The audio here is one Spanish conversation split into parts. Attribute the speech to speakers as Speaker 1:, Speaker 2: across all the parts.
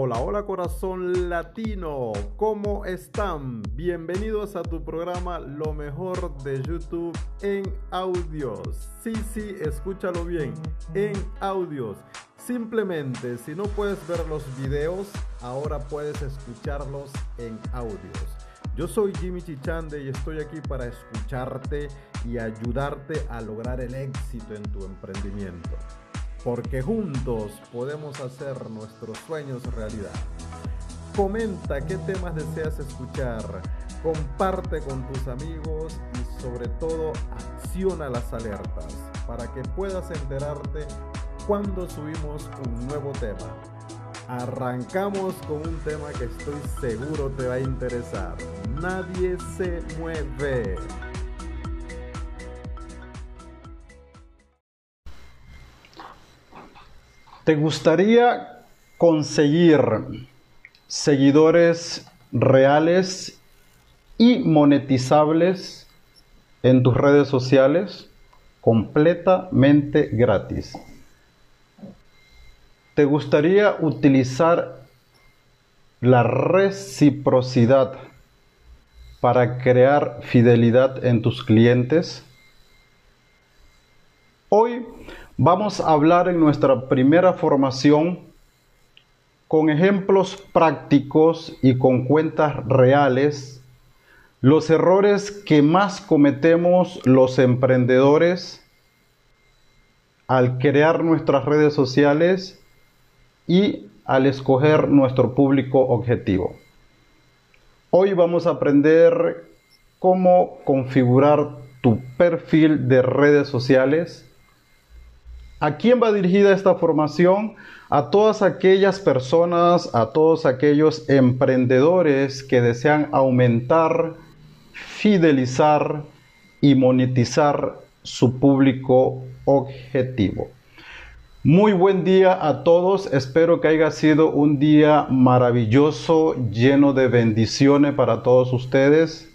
Speaker 1: Hola, hola corazón latino, ¿cómo están? Bienvenidos a tu programa Lo mejor de YouTube en audios. Sí, sí, escúchalo bien, en audios. Simplemente, si no puedes ver los videos, ahora puedes escucharlos en audios. Yo soy Jimmy Chichande y estoy aquí para escucharte y ayudarte a lograr el éxito en tu emprendimiento porque juntos podemos hacer nuestros sueños realidad. Comenta qué temas deseas escuchar, comparte con tus amigos y sobre todo acciona las alertas para que puedas enterarte cuando subimos un nuevo tema. Arrancamos con un tema que estoy seguro te va a interesar. Nadie se mueve.
Speaker 2: ¿Te gustaría conseguir seguidores reales y monetizables en tus redes sociales? Completamente gratis. ¿Te gustaría utilizar la reciprocidad para crear fidelidad en tus clientes? Hoy Vamos a hablar en nuestra primera formación con ejemplos prácticos y con cuentas reales los errores que más cometemos los emprendedores al crear nuestras redes sociales y al escoger nuestro público objetivo. Hoy vamos a aprender cómo configurar tu perfil de redes sociales ¿A quién va dirigida esta formación? A todas aquellas personas, a todos aquellos emprendedores que desean aumentar, fidelizar y monetizar su público objetivo. Muy buen día a todos, espero que haya sido un día maravilloso, lleno de bendiciones para todos ustedes.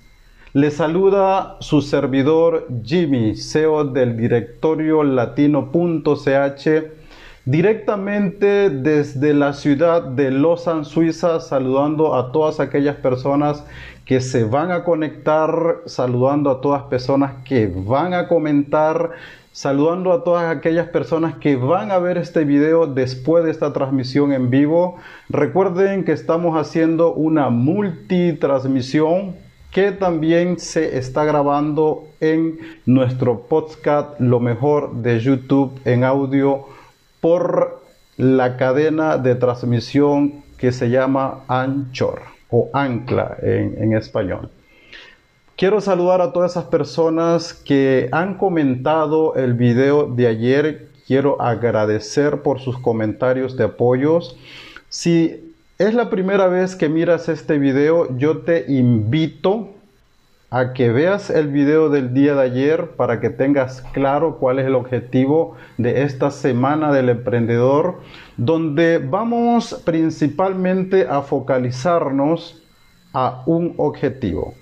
Speaker 2: Le saluda su servidor Jimmy, CEO del directorio latino.ch, directamente desde la ciudad de Lausanne, Suiza, saludando a todas aquellas personas que se van a conectar, saludando a todas personas que van a comentar, saludando a todas aquellas personas que van a ver este video después de esta transmisión en vivo. Recuerden que estamos haciendo una multitransmisión que también se está grabando en nuestro podcast Lo mejor de YouTube en audio por la cadena de transmisión que se llama Anchor o Ancla en, español. Quiero saludar a todas esas personas que han comentado el video de ayer. Quiero agradecer por sus comentarios de apoyos. Si es la primera vez que miras este video, yo te invito a que veas el video del día de ayer para que tengas claro cuál es el objetivo de esta semana del emprendedor, donde vamos principalmente a focalizarnos a un objetivo,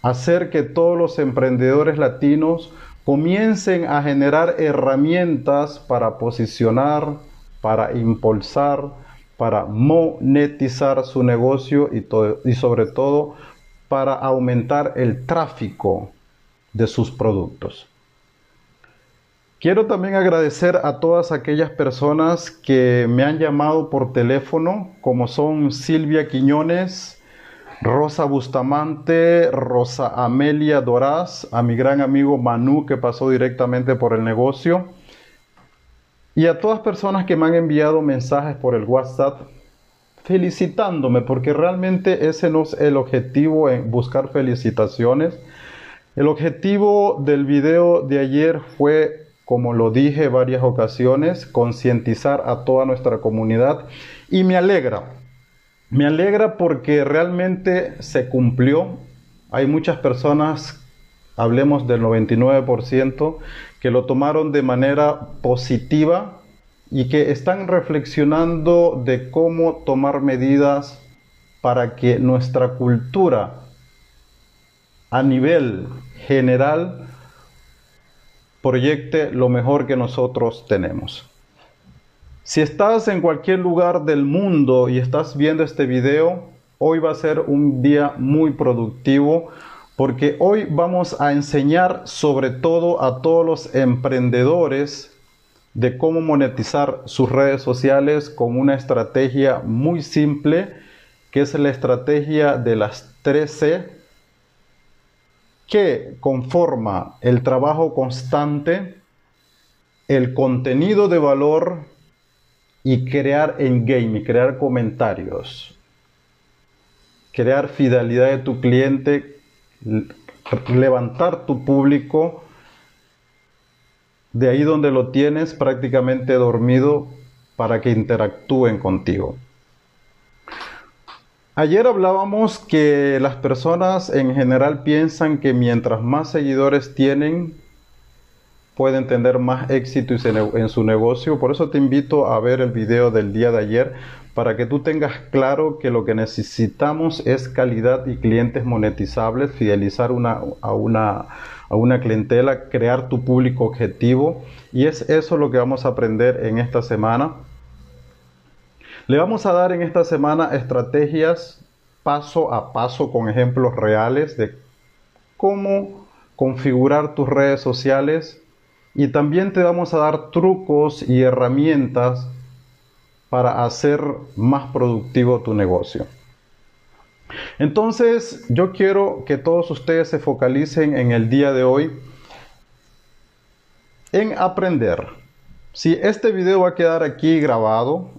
Speaker 2: hacer que todos los emprendedores latinos comiencen a generar herramientas para posicionar, para impulsar, para monetizar su negocio y, y sobre todo para aumentar el tráfico de sus productos. Quiero también agradecer a todas aquellas personas que me han llamado por teléfono, como son Silvia Quiñones, Rosa Bustamante, Rosa Amelia Doraz, a mi gran amigo Manu que pasó directamente por el negocio, y a todas personas que me han enviado mensajes por el WhatsApp felicitándome, porque realmente ese no es el objetivo en buscar felicitaciones. El objetivo del video de ayer fue, como lo dije varias ocasiones, concientizar a toda nuestra comunidad y me alegra. Me alegra porque realmente se cumplió. Hay muchas personas, hablemos del 99%, que lo tomaron de manera positiva y que están reflexionando de cómo tomar medidas para que nuestra cultura a nivel general proyecte lo mejor que nosotros tenemos. Si estás en cualquier lugar del mundo y estás viendo este video, hoy va a ser un día muy productivo porque hoy vamos a enseñar sobre todo a todos los emprendedores de cómo monetizar sus redes sociales con una estrategia muy simple, que es la estrategia de las 13, que conforma el trabajo constante, el contenido de valor y crear engagement, crear comentarios, crear fidelidad de tu cliente, levantar tu público de ahí donde lo tienes prácticamente dormido para que interactúen contigo. Ayer hablábamos que las personas en general piensan que mientras más seguidores tienen, pueden tener más éxito en su negocio. Por eso te invito a ver el video del día de ayer para que tú tengas claro que lo que necesitamos es calidad y clientes monetizables, fidelizar una, a, una, a una clientela, crear tu público objetivo. Y es eso lo que vamos a aprender en esta semana. Le vamos a dar en esta semana estrategias paso a paso con ejemplos reales de cómo configurar tus redes sociales y también te vamos a dar trucos y herramientas para hacer más productivo tu negocio. Entonces, yo quiero que todos ustedes se focalicen en el día de hoy en aprender. Si este video va a quedar aquí grabado,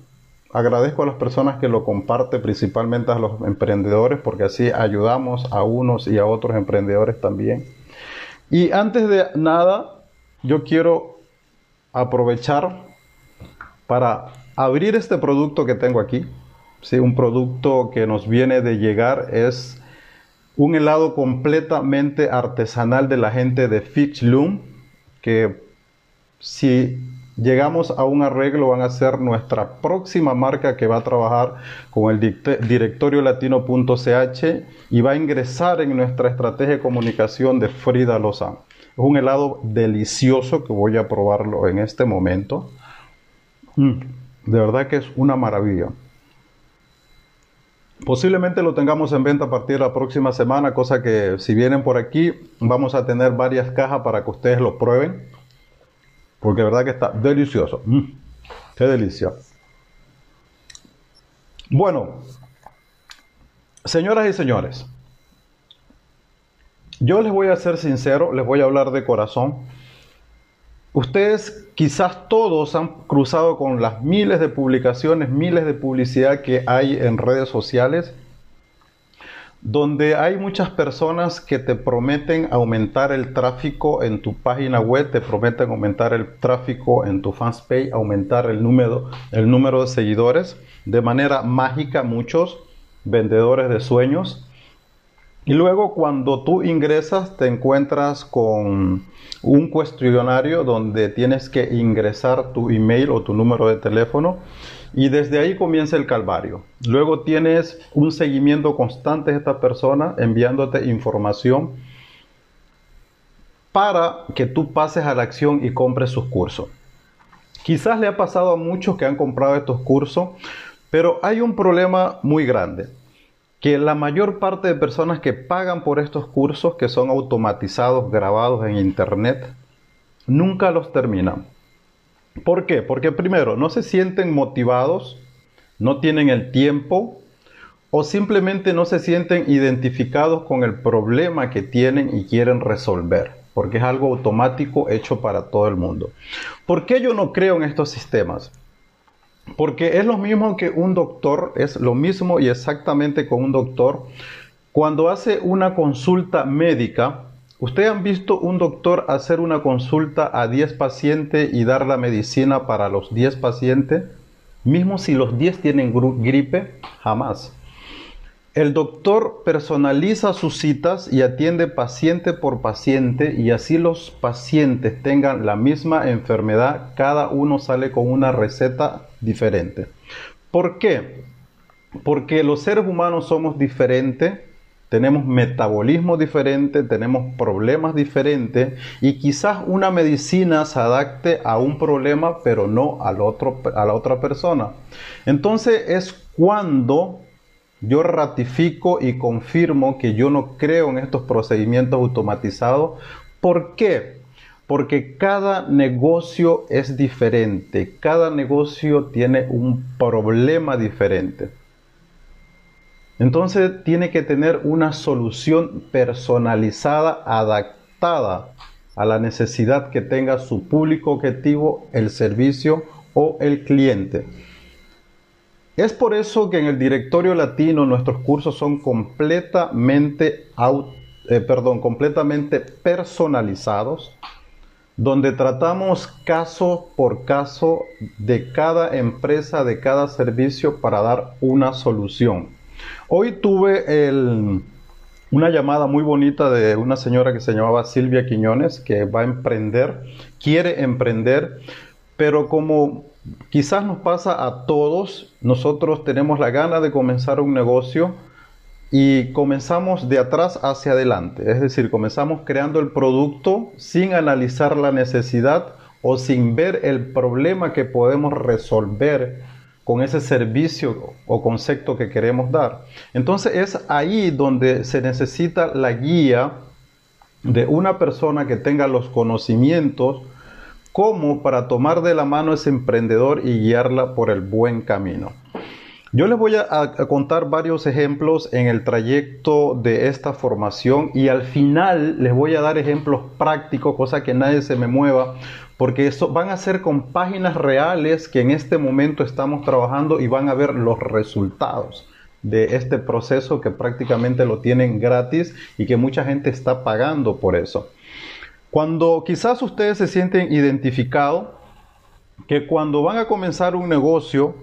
Speaker 2: agradezco a las personas que lo comparten, principalmente a los emprendedores, porque así ayudamos a unos y a otros emprendedores también. Y antes de nada, yo quiero aprovechar para abrir este producto que tengo aquí. Sí, un producto que nos viene de llegar es un helado completamente artesanal de la gente de Fitch Loom, que si llegamos a un arreglo van a ser nuestra próxima marca que va a trabajar con el directorio latino.ch y va a ingresar en nuestra estrategia de comunicación de Frida Lozano. Es un helado delicioso que voy a probarlo en este momento. Mm. De verdad que es una maravilla. Posiblemente lo tengamos en venta a partir de la próxima semana, cosa que si vienen por aquí vamos a tener varias cajas para que ustedes lo prueben. Porque de verdad que está delicioso. Mm, qué delicia. Bueno, señoras y señores, yo les voy a ser sincero, les voy a hablar de corazón. Ustedes quizás todos han cruzado con las miles de publicaciones, miles de publicidad que hay en redes sociales, donde hay muchas personas que te prometen aumentar el tráfico en tu página web, te prometen aumentar el tráfico en tu fanpage, aumentar el número, el número de seguidores. De manera mágica, muchos vendedores de sueños y luego cuando tú ingresas te encuentras con un cuestionario donde tienes que ingresar tu email o tu número de teléfono y desde ahí comienza el calvario. Luego tienes un seguimiento constante de esta persona enviándote información para que tú pases a la acción y compres sus cursos. Quizás le ha pasado a muchos que han comprado estos cursos, pero hay un problema muy grande que la mayor parte de personas que pagan por estos cursos, que son automatizados, grabados en Internet, nunca los terminan. ¿Por qué? Porque primero, no se sienten motivados, no tienen el tiempo o simplemente no se sienten identificados con el problema que tienen y quieren resolver, porque es algo automático hecho para todo el mundo. ¿Por qué yo no creo en estos sistemas? Porque es lo mismo que un doctor, es lo mismo y exactamente con un doctor. Cuando hace una consulta médica, ¿ustedes han visto un doctor hacer una consulta a 10 pacientes y dar la medicina para los 10 pacientes? Mismo si los 10 tienen gripe, jamás. El doctor personaliza sus citas y atiende paciente por paciente y así los pacientes tengan la misma enfermedad, cada uno sale con una receta diferente. ¿Por qué? Porque los seres humanos somos diferentes tenemos metabolismo diferente, tenemos problemas diferentes y quizás una medicina se adapte a un problema pero no al otro, a la otra persona. Entonces es cuando yo ratifico y confirmo que yo no creo en estos procedimientos automatizados. ¿Por qué? Porque cada negocio es diferente, cada negocio tiene un problema diferente. Entonces tiene que tener una solución personalizada, adaptada a la necesidad que tenga su público objetivo, el servicio o el cliente. Es por eso que en el directorio latino nuestros cursos son completamente, eh, perdón, completamente personalizados, donde tratamos caso por caso de cada empresa, de cada servicio para dar una solución. Hoy tuve una llamada muy bonita de una señora que se llamaba Silvia Quiñones, que va a emprender, quiere emprender, pero como quizás nos pasa a todos, nosotros tenemos la gana de comenzar un negocio y comenzamos de atrás hacia adelante, es decir, comenzamos creando el producto sin analizar la necesidad o sin ver el problema que podemos resolver con ese servicio o concepto que queremos dar. Entonces es ahí donde se necesita la guía de una persona que tenga los conocimientos como para tomar de la mano a ese emprendedor y guiarla por el buen camino. Yo les voy a, contar varios ejemplos en el trayecto de esta formación y al final les voy a dar ejemplos prácticos, cosa que nadie se me mueva, porque eso van a ser con páginas reales que en este momento estamos trabajando y van a ver los resultados de este proceso que prácticamente lo tienen gratis y que mucha gente está pagando por eso. Cuando quizás ustedes se sienten identificados, que cuando van a comenzar un negocio,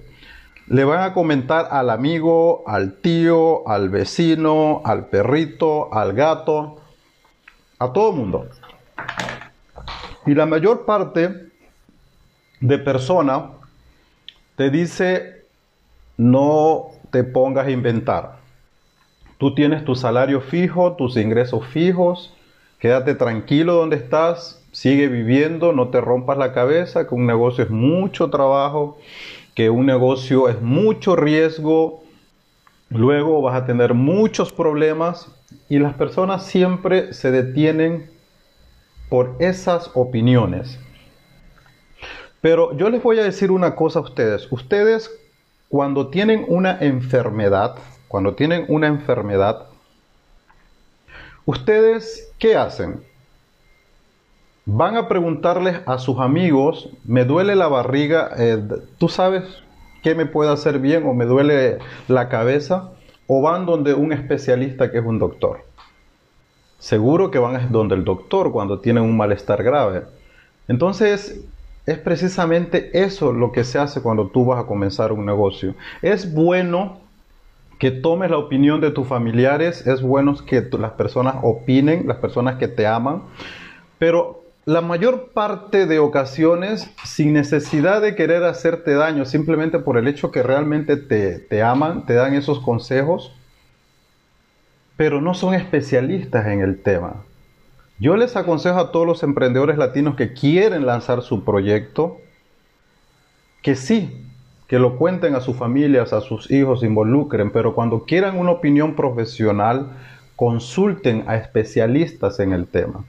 Speaker 2: le van a comentar al amigo, al tío, al vecino, al perrito, al gato, a todo mundo. Y la mayor parte de personas te dice, no te pongas a inventar. Tú tienes tu salario fijo, tus ingresos fijos, quédate tranquilo donde estás, sigue viviendo, no te rompas la cabeza, que un negocio es mucho trabajo, que un negocio es mucho riesgo, luego vas a tener muchos problemas y las personas siempre se detienen por esas opiniones. Pero yo les voy a decir una cosa a ustedes. Ustedes cuando tienen una enfermedad, cuando tienen una enfermedad, ustedes ¿qué hacen? Van a preguntarles a sus amigos, me duele la barriga, eh, ¿tú sabes qué me puede hacer bien o me duele la cabeza? O van donde un especialista que es un doctor seguro que van donde el doctor cuando tienen un malestar grave. Entonces, es precisamente eso lo que se hace cuando tú vas a comenzar un negocio. Es bueno que tomes la opinión de tus familiares, es bueno que las personas opinen, las personas que te aman, pero la mayor parte de ocasiones, sin necesidad de querer hacerte daño, simplemente por el hecho que realmente te, te aman, te dan esos consejos, pero no son especialistas en el tema. Yo les aconsejo a todos los emprendedores latinos que quieren lanzar su proyecto que sí, que lo cuenten a sus familias, a sus hijos, involucren, pero cuando quieran una opinión profesional, consulten a especialistas en el tema.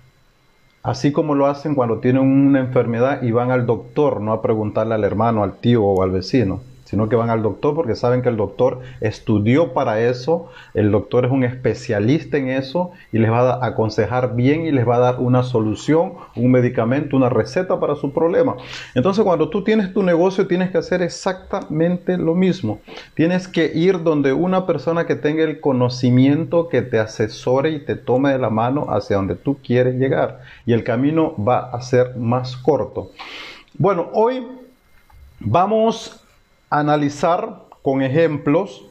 Speaker 2: Así como lo hacen cuando tienen una enfermedad y van al doctor, no a preguntarle al hermano, al tío o al vecino sino que van al doctor porque saben que el doctor estudió para eso, el doctor es un especialista en eso y les va a aconsejar bien y les va a dar una solución, un medicamento, una receta para su problema. Entonces cuando tú tienes tu negocio tienes que hacer exactamente lo mismo. Tienes que ir donde una persona que tenga el conocimiento, que te asesore y te tome de la mano hacia donde tú quieres llegar y el camino va a ser más corto. Bueno, hoy vamos analizar con ejemplos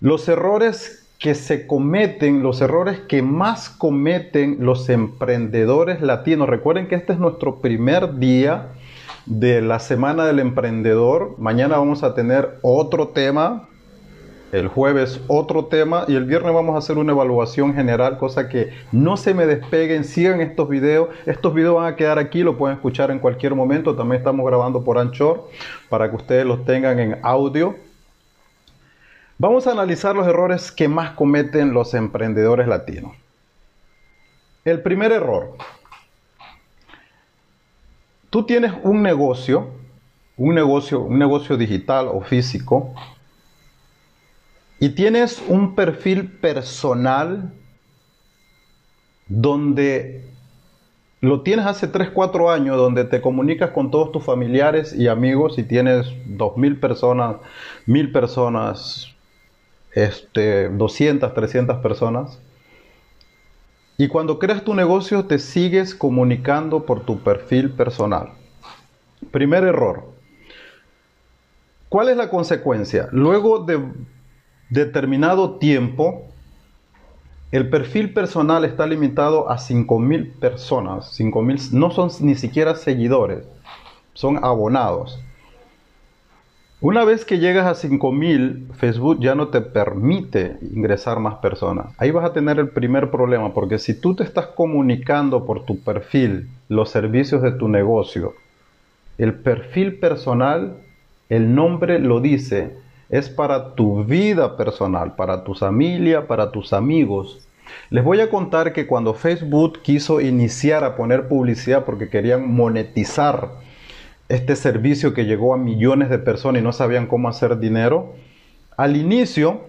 Speaker 2: los errores que se cometen, los errores que más cometen los emprendedores latinos. Recuerden que este es nuestro primer día de la Semana del Emprendedor. Mañana vamos a tener otro tema el jueves otro tema y el viernes vamos a hacer una evaluación general, cosa que no se me despeguen, sigan estos videos. Estos videos van a quedar aquí, lo pueden escuchar en cualquier momento. También estamos grabando por Anchor para que ustedes los tengan en audio. Vamos a analizar los errores que más cometen los emprendedores latinos. El primer error. Tú tienes un negocio, un negocio, un negocio digital o físico, y tienes un perfil personal donde lo tienes hace 3, 4 años, donde te comunicas con todos tus familiares y amigos y tienes 2.000 personas, 1.000 personas, este, 200, 300 personas. Y cuando creas tu negocio te sigues comunicando por tu perfil personal. Primer error. ¿Cuál es la consecuencia? Luego de determinado tiempo, el perfil personal está limitado a 5.000 personas. 5.000 no son ni siquiera seguidores, son abonados. Una vez que llegas a 5000, Facebook ya no te permite ingresar más personas. Ahí vas a tener el primer problema, porque si tú te estás comunicando por tu perfil los servicios de tu negocio, el perfil personal, el nombre lo dice, es para tu vida personal, para tu familia, para tus amigos. Les voy a contar que cuando Facebook quiso iniciar a poner publicidad porque querían monetizar este servicio que llegó a millones de personas y no sabían cómo hacer dinero, al inicio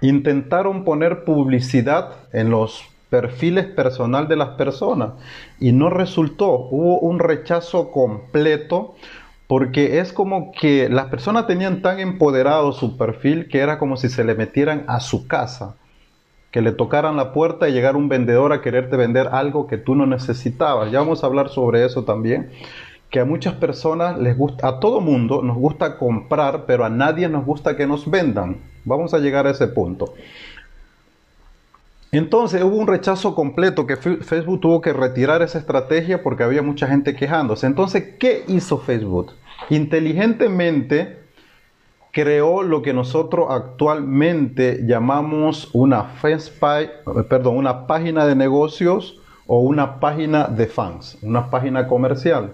Speaker 2: intentaron poner publicidad en los perfiles personal de las personas y no resultó. Hubo un rechazo completo porque es como que las personas tenían tan empoderado su perfil que era como si se le metieran a su casa, que le tocaran la puerta y llegara un vendedor a quererte vender algo que tú no necesitabas. Ya vamos a hablar sobre eso también que a muchas personas les gusta, a todo mundo nos gusta comprar, pero a nadie nos gusta que nos vendan. Vamos a llegar a ese punto. Entonces hubo un rechazo completo que Facebook tuvo que retirar esa estrategia porque había mucha gente quejándose. Entonces, ¿qué hizo Facebook? Inteligentemente creó lo que nosotros actualmente llamamos una, perdón, una página de negocios o una página de fans, una página comercial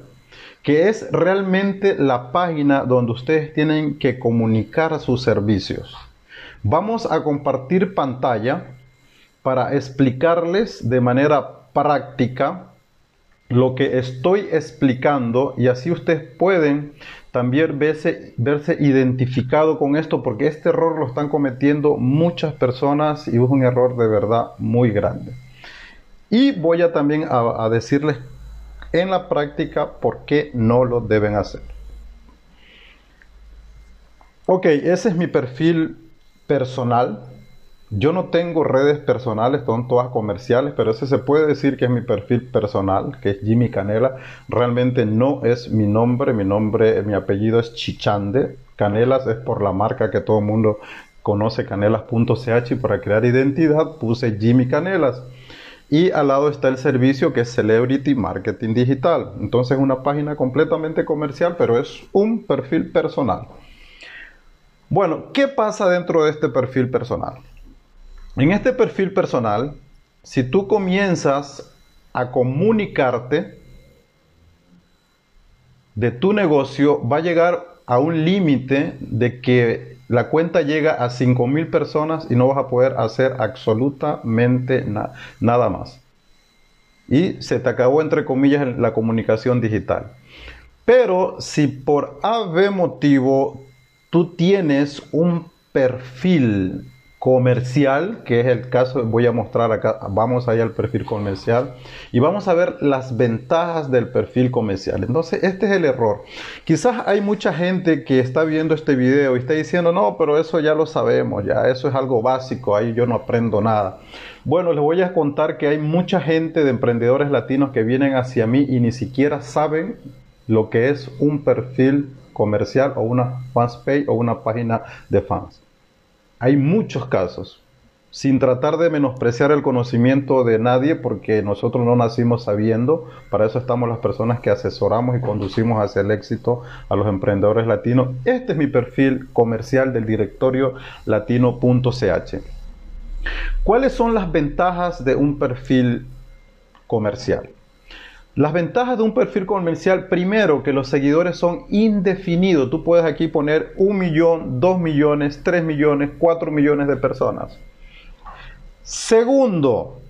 Speaker 2: que es realmente la página donde ustedes tienen que comunicar sus servicios. Vamos a compartir pantalla para explicarles de manera práctica lo que estoy explicando y así ustedes pueden también verse, verse identificado con esto porque este error lo están cometiendo muchas personas y es un error de verdad muy grande. Y voy a también a decirles en la práctica por qué no lo deben hacer. Ok, ese es mi perfil personal. Yo no tengo redes personales, son todas comerciales, pero ese se puede decir que es mi perfil personal, que es Jimmy Canela. Realmente no es mi nombre, mi nombre, mi apellido es Chichande. Canelas es por la marca que todo el mundo conoce, canelas.ch, y para crear identidad puse Jimmy Canelas. Y al lado está el servicio que es Celebrity Marketing Digital. Entonces es una página completamente comercial, pero es un perfil personal. Bueno, ¿qué pasa dentro de este perfil personal? En este perfil personal, si tú comienzas a comunicarte de tu negocio, va a llegar a un límite de que la cuenta llega a 5.000 personas y no vas a poder hacer absolutamente nada más. Y se te acabó, entre comillas, la comunicación digital. Pero si por AB motivo tú tienes un perfil comercial, que es el caso, voy a mostrar acá, vamos allá al perfil comercial y vamos a ver las ventajas del perfil comercial. Entonces, este es el error. Quizás hay mucha gente que está viendo este video y está diciendo, no, pero eso ya lo sabemos, ya eso es algo básico, ahí yo no aprendo nada. Bueno, les voy a contar que hay mucha gente de emprendedores latinos que vienen hacia mí y ni siquiera saben lo que es un perfil comercial o una fans page o una página de fans. Hay muchos casos. sin tratar de menospreciar el conocimiento de nadie, porque nosotros no nacimos sabiendo, para eso estamos las personas que asesoramos y conducimos hacia el éxito a los emprendedores latinos. Este es mi perfil comercial del directorio latino.ch. ¿Cuáles son las ventajas de un perfil comercial? Las ventajas de un perfil comercial, primero, que los seguidores son indefinidos. Tú puedes aquí poner un millón, dos millones, tres millones, cuatro millones de personas. Segundo,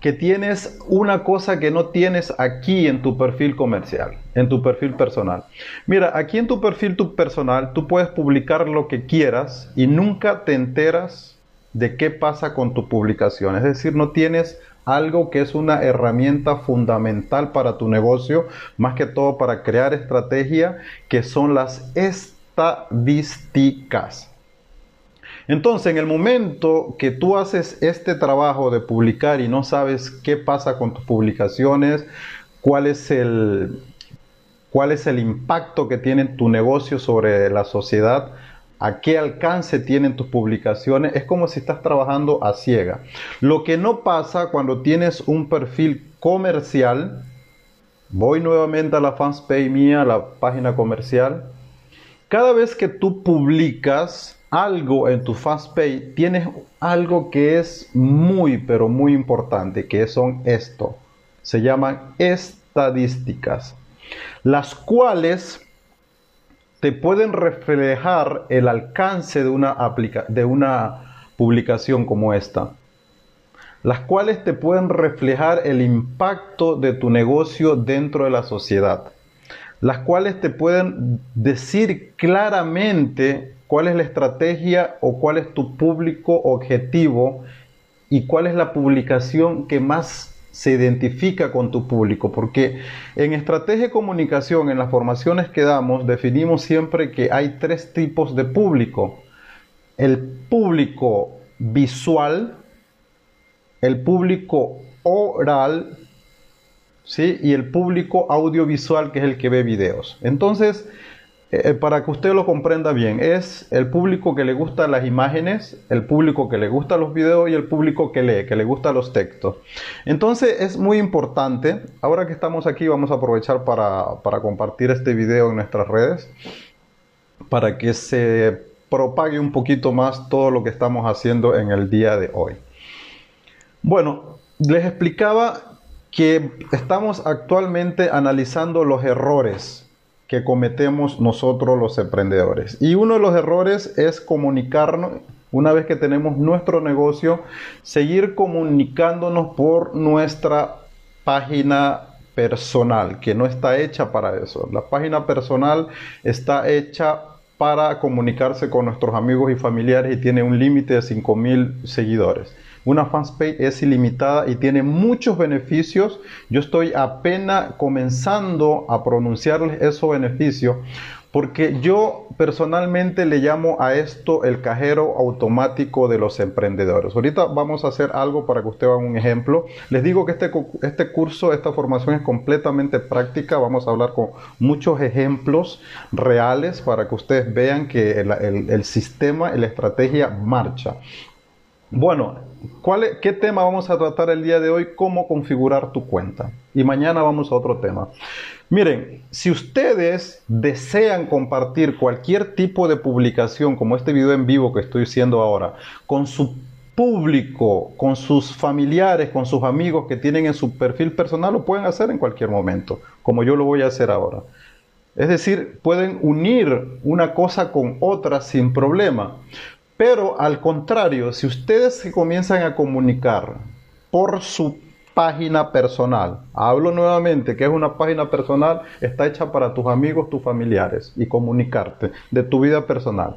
Speaker 2: que tienes una cosa que no tienes aquí en tu perfil comercial, en tu perfil personal. Mira, aquí en tu perfil tu personal tú puedes publicar lo que quieras y nunca te enteras de qué pasa con tu publicación. Es decir, no tienes algo que es una herramienta fundamental para tu negocio, más que todo para crear estrategia, que son las estadísticas. Entonces, en el momento que tú haces este trabajo de publicar y no sabes qué pasa con tus publicaciones, cuál es el, cuál es el impacto que tiene tu negocio sobre la sociedad, a qué alcance tienen tus publicaciones, es como si estás trabajando a ciega. Lo que no pasa cuando tienes un perfil comercial, voy nuevamente a la fanpage mía, a la página comercial, cada vez que tú publicas, algo en tu FastPay, tienes algo que es muy, pero muy importante, que son esto. Se llaman estadísticas, las cuales te pueden reflejar el alcance de una, de una publicación como esta las cuales te pueden reflejar el impacto de tu negocio dentro de la sociedad, las cuales te pueden decir claramente cuál es la estrategia o cuál es tu público objetivo y cuál es la publicación que más se identifica con tu público, porque en estrategia de comunicación, en las formaciones que damos, definimos siempre que hay tres tipos de público. El público visual, el público oral, ¿sí? y el público audiovisual, que es el que ve videos. Entonces, eh, para que usted lo comprenda bien, es el público que le gusta las imágenes, el público que le gusta los videos y el público que lee, que le gusta los textos. Entonces es muy importante, ahora que estamos aquí vamos a aprovechar para, para compartir este video en nuestras redes, para que se propague un poquito más todo lo que estamos haciendo en el día de hoy. Bueno, les explicaba que estamos actualmente analizando los errores que cometemos nosotros los emprendedores. Y uno de los errores es comunicarnos, una vez que tenemos nuestro negocio, seguir comunicándonos por nuestra página personal, que no está hecha para eso. La página personal está hecha para comunicarse con nuestros amigos y familiares y tiene un límite de 5.000 seguidores. Una fanpage es ilimitada y tiene muchos beneficios. Yo estoy apenas comenzando a pronunciarles esos beneficios porque yo personalmente le llamo a esto el cajero automático de los emprendedores. Ahorita vamos a hacer algo para que usted haga un ejemplo. Les digo que este, este curso, esta formación es completamente práctica. Vamos a hablar con muchos ejemplos reales para que ustedes vean que el, el sistema y la estrategia marcha. Bueno, ¿qué tema vamos a tratar el día de hoy? Cómo configurar tu cuenta. Y mañana vamos a otro tema. Miren, si ustedes desean compartir cualquier tipo de publicación, como este video en vivo que estoy haciendo ahora, con su público, con sus familiares, con sus amigos que tienen en su perfil personal, lo pueden hacer en cualquier momento, como yo lo voy a hacer ahora. Es decir, pueden unir una cosa con otra sin problema. Pero al contrario, si ustedes se comienzan a comunicar por su página personal, hablo nuevamente que es una página personal, está hecha para tus amigos, tus familiares y comunicarte de tu vida personal.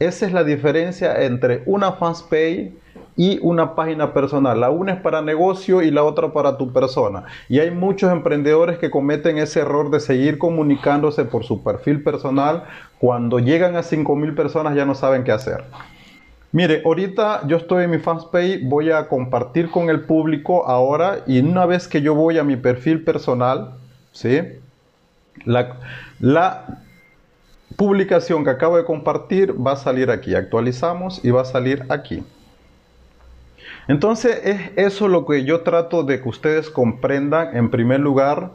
Speaker 2: Esa es la diferencia entre una fanpage y una página personal. La una es para negocio y la otra para tu persona. Y hay muchos emprendedores que cometen ese error de seguir comunicándose por su perfil personal. Cuando llegan a 5.000 personas ya no saben qué hacer. Mire, ahorita yo estoy en mi fanpage, voy a compartir con el público ahora y una vez que yo voy a mi perfil personal, ¿sí? La, la publicación que acabo de compartir va a salir aquí, actualizamos y va a salir aquí. Entonces es eso lo que yo trato de que ustedes comprendan en primer lugar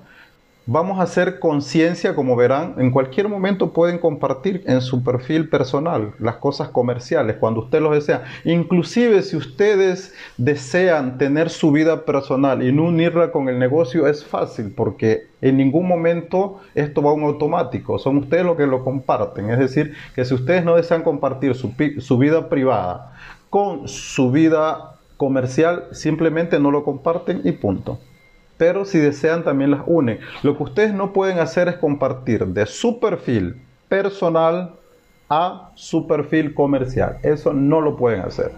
Speaker 2: Vamos a hacer conciencia, como verán, en cualquier momento pueden compartir en su perfil personal las cosas comerciales cuando usted los desea. Inclusive si ustedes desean tener su vida personal y no unirla con el negocio es fácil porque en ningún momento esto va a un automático. Son ustedes los que lo comparten. Es decir, que si ustedes no desean compartir su, su vida privada con su vida comercial, simplemente no lo comparten y punto pero si desean también las unen. Lo que ustedes no pueden hacer es compartir de su perfil personal a su perfil comercial. Eso no lo pueden hacer.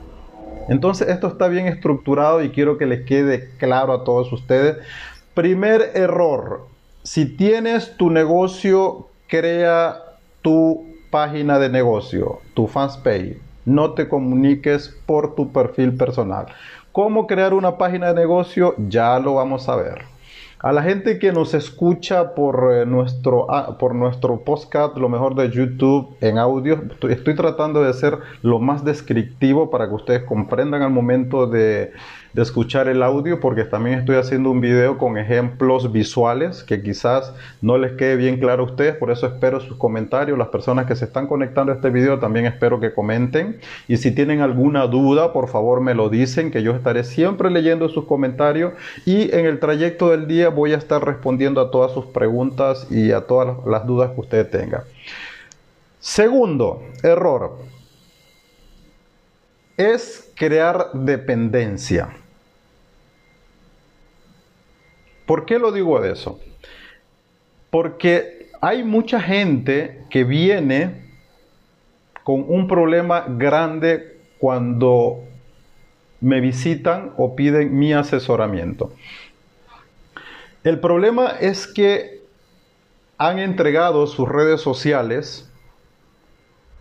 Speaker 2: Entonces esto está bien estructurado y quiero que les quede claro a todos ustedes. Primer error, si tienes tu negocio, crea tu página de negocio, tu fanpage. No te comuniques por tu perfil personal. ¿Cómo crear una página de negocio? Ya lo vamos a ver. A la gente que nos escucha por, eh, nuestro, ah, por nuestro podcast, lo mejor de YouTube en audio, estoy tratando de ser lo más descriptivo para que ustedes comprendan al momento de, de escuchar el audio porque también estoy haciendo un video con ejemplos visuales que quizás no les quede bien claro a ustedes, por eso espero sus comentarios, las personas que se están conectando a este video también espero que comenten. Y si tienen alguna duda por favor me lo dicen que yo estaré siempre leyendo sus comentarios. Y en el trayecto del día voy a estar respondiendo a todas sus preguntas y a todas las dudas que usted tenga. Segundo error es crear dependencia. ¿Por qué lo digo de eso? Porque hay mucha gente que viene con un problema grande cuando me visitan o piden mi asesoramiento. El problema es que han entregado sus redes sociales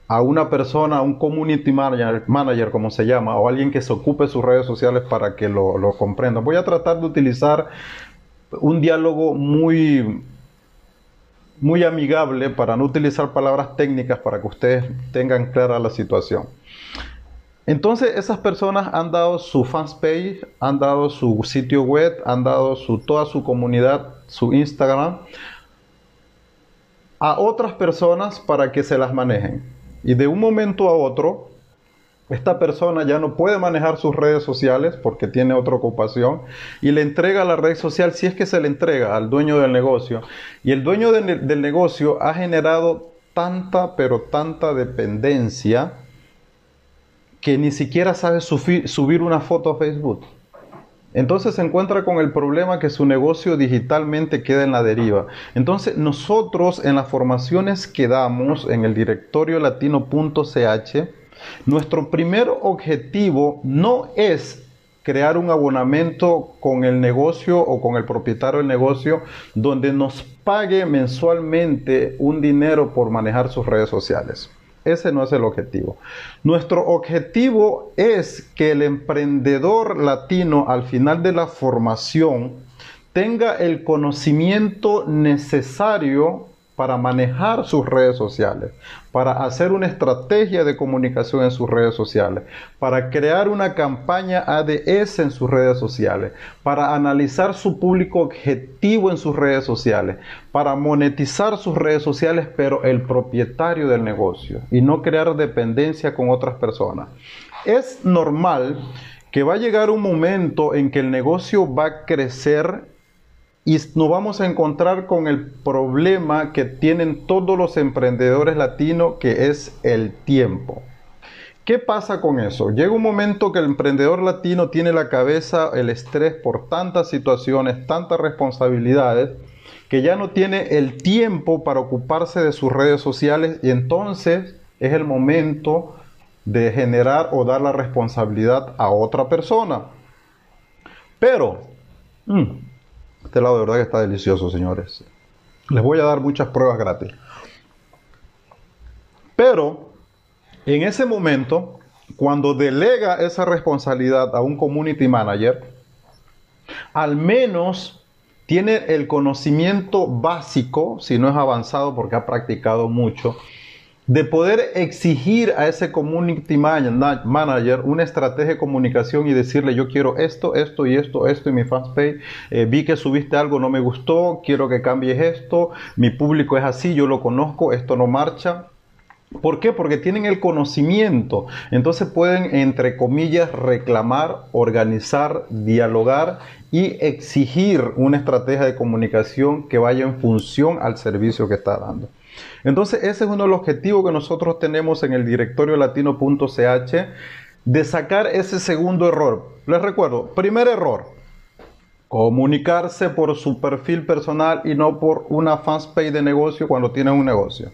Speaker 2: a una persona, a un community manager, como se llama, o alguien que se ocupe sus redes sociales para que lo, lo comprendan. Voy a tratar de utilizar un diálogo muy, muy amigable para no utilizar palabras técnicas para que ustedes tengan clara la situación. Entonces esas personas han dado su fanpage, han dado su sitio web, han dado su, toda su comunidad, su Instagram, a otras personas para que se las manejen. Y de un momento a otro, esta persona ya no puede manejar sus redes sociales porque tiene otra ocupación y le entrega la red social si es que se le entrega al dueño del negocio. Y el dueño del negocio ha generado tanta, pero tanta dependencia que ni siquiera sabe subir una foto a Facebook. Entonces se encuentra con el problema que su negocio digitalmente queda en la deriva. Entonces nosotros en las formaciones que damos en el directorio latino.ch, nuestro primer objetivo no es crear un abonamiento con el negocio o con el propietario del negocio donde nos pague mensualmente un dinero por manejar sus redes sociales. Ese no es el objetivo. Nuestro objetivo es que el emprendedor latino al final de la formación tenga el conocimiento necesario para manejar sus redes sociales, para hacer una estrategia de comunicación en sus redes sociales, para crear una campaña ADS en sus redes sociales, para analizar su público objetivo en sus redes sociales, para monetizar sus redes sociales, pero el propietario del negocio y no crear dependencia con otras personas. Es normal que va a llegar un momento en que el negocio va a crecer y nos vamos a encontrar con el problema que tienen todos los emprendedores latinos, que es el tiempo. ¿Qué pasa con eso? Llega un momento que el emprendedor latino tiene la cabeza, el estrés por tantas situaciones, tantas responsabilidades, que ya no tiene el tiempo para ocuparse de sus redes sociales y entonces es el momento de generar o dar la responsabilidad a otra persona. Pero, mm, este lado de verdad que está delicioso, señores. Les voy a dar muchas pruebas gratis. Pero en ese momento, cuando delega esa responsabilidad a un community manager, al menos tiene el conocimiento básico, si no es avanzado porque ha practicado mucho, de poder exigir a ese community manager una estrategia de comunicación y decirle yo quiero esto, esto y esto, esto en mi fanpage, eh, vi que subiste algo, no me gustó, quiero que cambies esto, mi público es así, yo lo conozco, esto no marcha. ¿Por qué? Porque tienen el conocimiento. Entonces pueden, entre comillas, reclamar, organizar, dialogar y exigir una estrategia de comunicación que vaya en función al servicio que está dando. Entonces, ese es uno de los objetivos que nosotros tenemos en el directorio latino.ch de sacar ese segundo error. Les recuerdo, primer error, comunicarse por su perfil personal y no por una fanpage de negocio cuando tienen un negocio.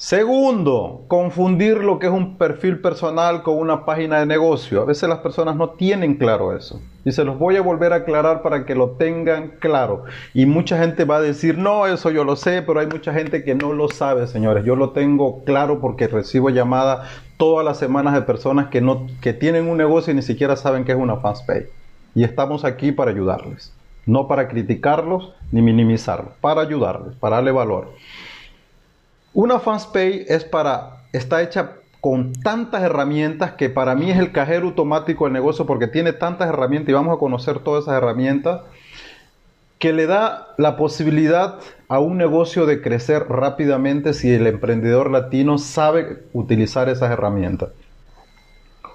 Speaker 2: Segundo, confundir lo que es un perfil personal con una página de negocio. A veces las personas no tienen claro eso. Y se los voy a volver a aclarar para que lo tengan claro. Y mucha gente va a decir, no, eso yo lo sé, pero hay mucha gente que no lo sabe, señores. Yo lo tengo claro porque recibo llamadas todas las semanas de personas que, no, que tienen un negocio y ni siquiera saben qué es una fanpage. Y estamos aquí para ayudarles. No para criticarlos ni minimizarlos, para ayudarles, para darle valor. Una FastPay es para, está hecha con tantas herramientas que para mí es el cajero automático del negocio porque tiene tantas herramientas y vamos a conocer todas esas herramientas que le da la posibilidad a un negocio de crecer rápidamente si el emprendedor latino sabe utilizar esas herramientas.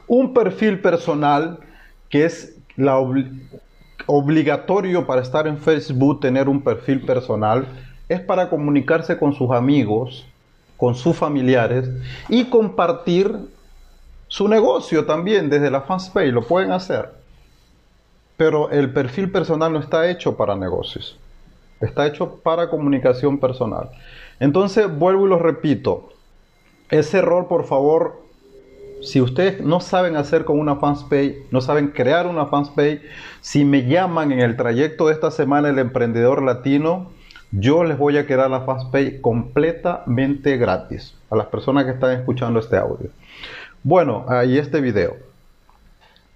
Speaker 2: Un perfil personal que es la obligatorio para estar en Facebook tener un perfil personal es para comunicarse con sus amigos, con sus familiares y compartir su negocio también desde la FanSpace. Lo pueden hacer. Pero el perfil personal no está hecho para negocios. Está hecho para comunicación personal. Entonces, vuelvo y lo repito. Ese error, por favor, si ustedes no saben hacer con una fanpage, no saben crear una fanpage, si me llaman en el trayecto de esta semana el emprendedor latino, yo les voy a quedar la FastPay completamente gratis a las personas que están escuchando este audio. Bueno, ahí este video.